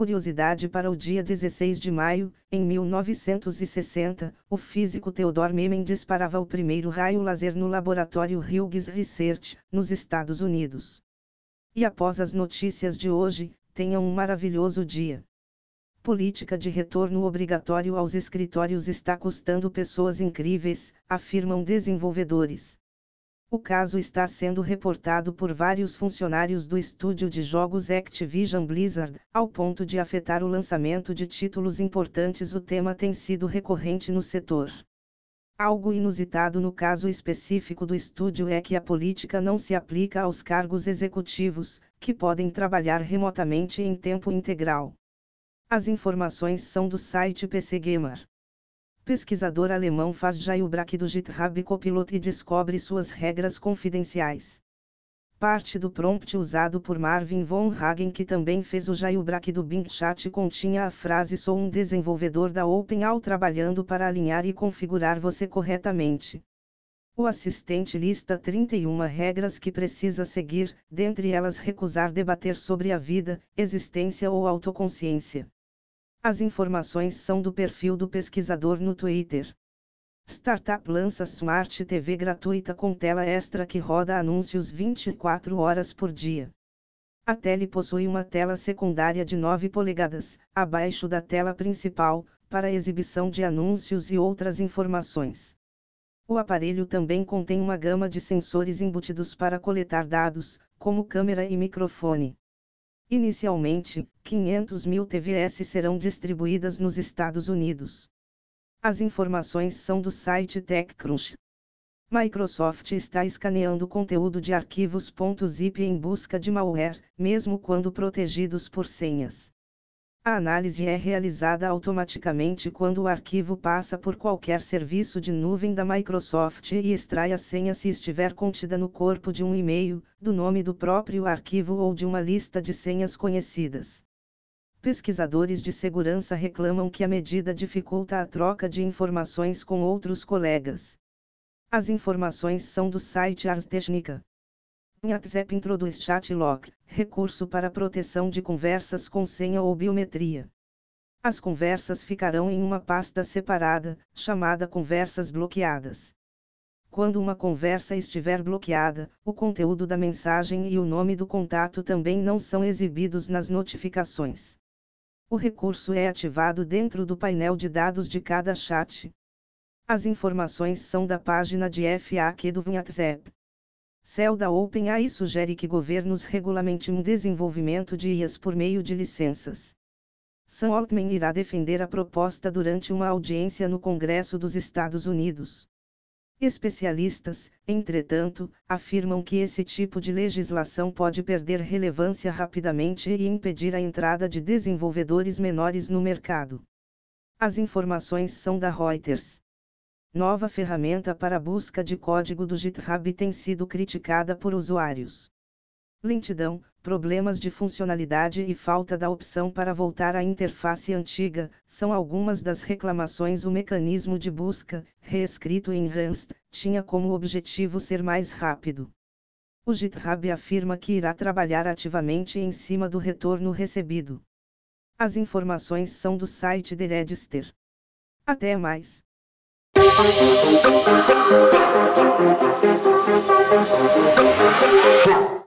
Curiosidade para o dia 16 de maio, em 1960, o físico Theodore Memen disparava o primeiro raio laser no laboratório Hughes Research, nos Estados Unidos. E após as notícias de hoje, tenham um maravilhoso dia. Política de retorno obrigatório aos escritórios está custando pessoas incríveis, afirmam desenvolvedores. O caso está sendo reportado por vários funcionários do estúdio de jogos Activision Blizzard, ao ponto de afetar o lançamento de títulos importantes. O tema tem sido recorrente no setor. Algo inusitado no caso específico do estúdio é que a política não se aplica aos cargos executivos, que podem trabalhar remotamente em tempo integral. As informações são do site PC Gamer. Pesquisador alemão faz jailbreak do GitHub Copilot e descobre suas regras confidenciais. Parte do prompt usado por Marvin von Hagen que também fez o jailbreak do Bing Chat continha a frase Sou um desenvolvedor da OpenAI trabalhando para alinhar e configurar você corretamente. O assistente lista 31 regras que precisa seguir, dentre elas recusar debater sobre a vida, existência ou autoconsciência. As informações são do perfil do pesquisador no Twitter. Startup lança Smart TV gratuita com tela extra que roda anúncios 24 horas por dia. A tele possui uma tela secundária de 9 polegadas, abaixo da tela principal, para exibição de anúncios e outras informações. O aparelho também contém uma gama de sensores embutidos para coletar dados, como câmera e microfone. Inicialmente, 500 mil TVS serão distribuídas nos Estados Unidos. As informações são do site TechCrunch. Microsoft está escaneando conteúdo de arquivos .zip em busca de malware, mesmo quando protegidos por senhas. A análise é realizada automaticamente quando o arquivo passa por qualquer serviço de nuvem da Microsoft e extrai a senha se estiver contida no corpo de um e-mail, do nome do próprio arquivo ou de uma lista de senhas conhecidas. Pesquisadores de segurança reclamam que a medida dificulta a troca de informações com outros colegas. As informações são do site Ars Technica. WhatsApp introduz Chat Lock, recurso para proteção de conversas com senha ou biometria. As conversas ficarão em uma pasta separada, chamada conversas bloqueadas. Quando uma conversa estiver bloqueada, o conteúdo da mensagem e o nome do contato também não são exibidos nas notificações. O recurso é ativado dentro do painel de dados de cada chat. As informações são da página de FAQ do WhatsApp. Cell da OpenAI sugere que governos regulamentem o desenvolvimento de IAs por meio de licenças. Sam Altman irá defender a proposta durante uma audiência no Congresso dos Estados Unidos. Especialistas, entretanto, afirmam que esse tipo de legislação pode perder relevância rapidamente e impedir a entrada de desenvolvedores menores no mercado. As informações são da Reuters. Nova ferramenta para busca de código do GitHub tem sido criticada por usuários. Lentidão, problemas de funcionalidade e falta da opção para voltar à interface antiga, são algumas das reclamações. O mecanismo de busca, reescrito em Rust, tinha como objetivo ser mais rápido. O GitHub afirma que irá trabalhar ativamente em cima do retorno recebido. As informações são do site The Register. Até mais. Thank you.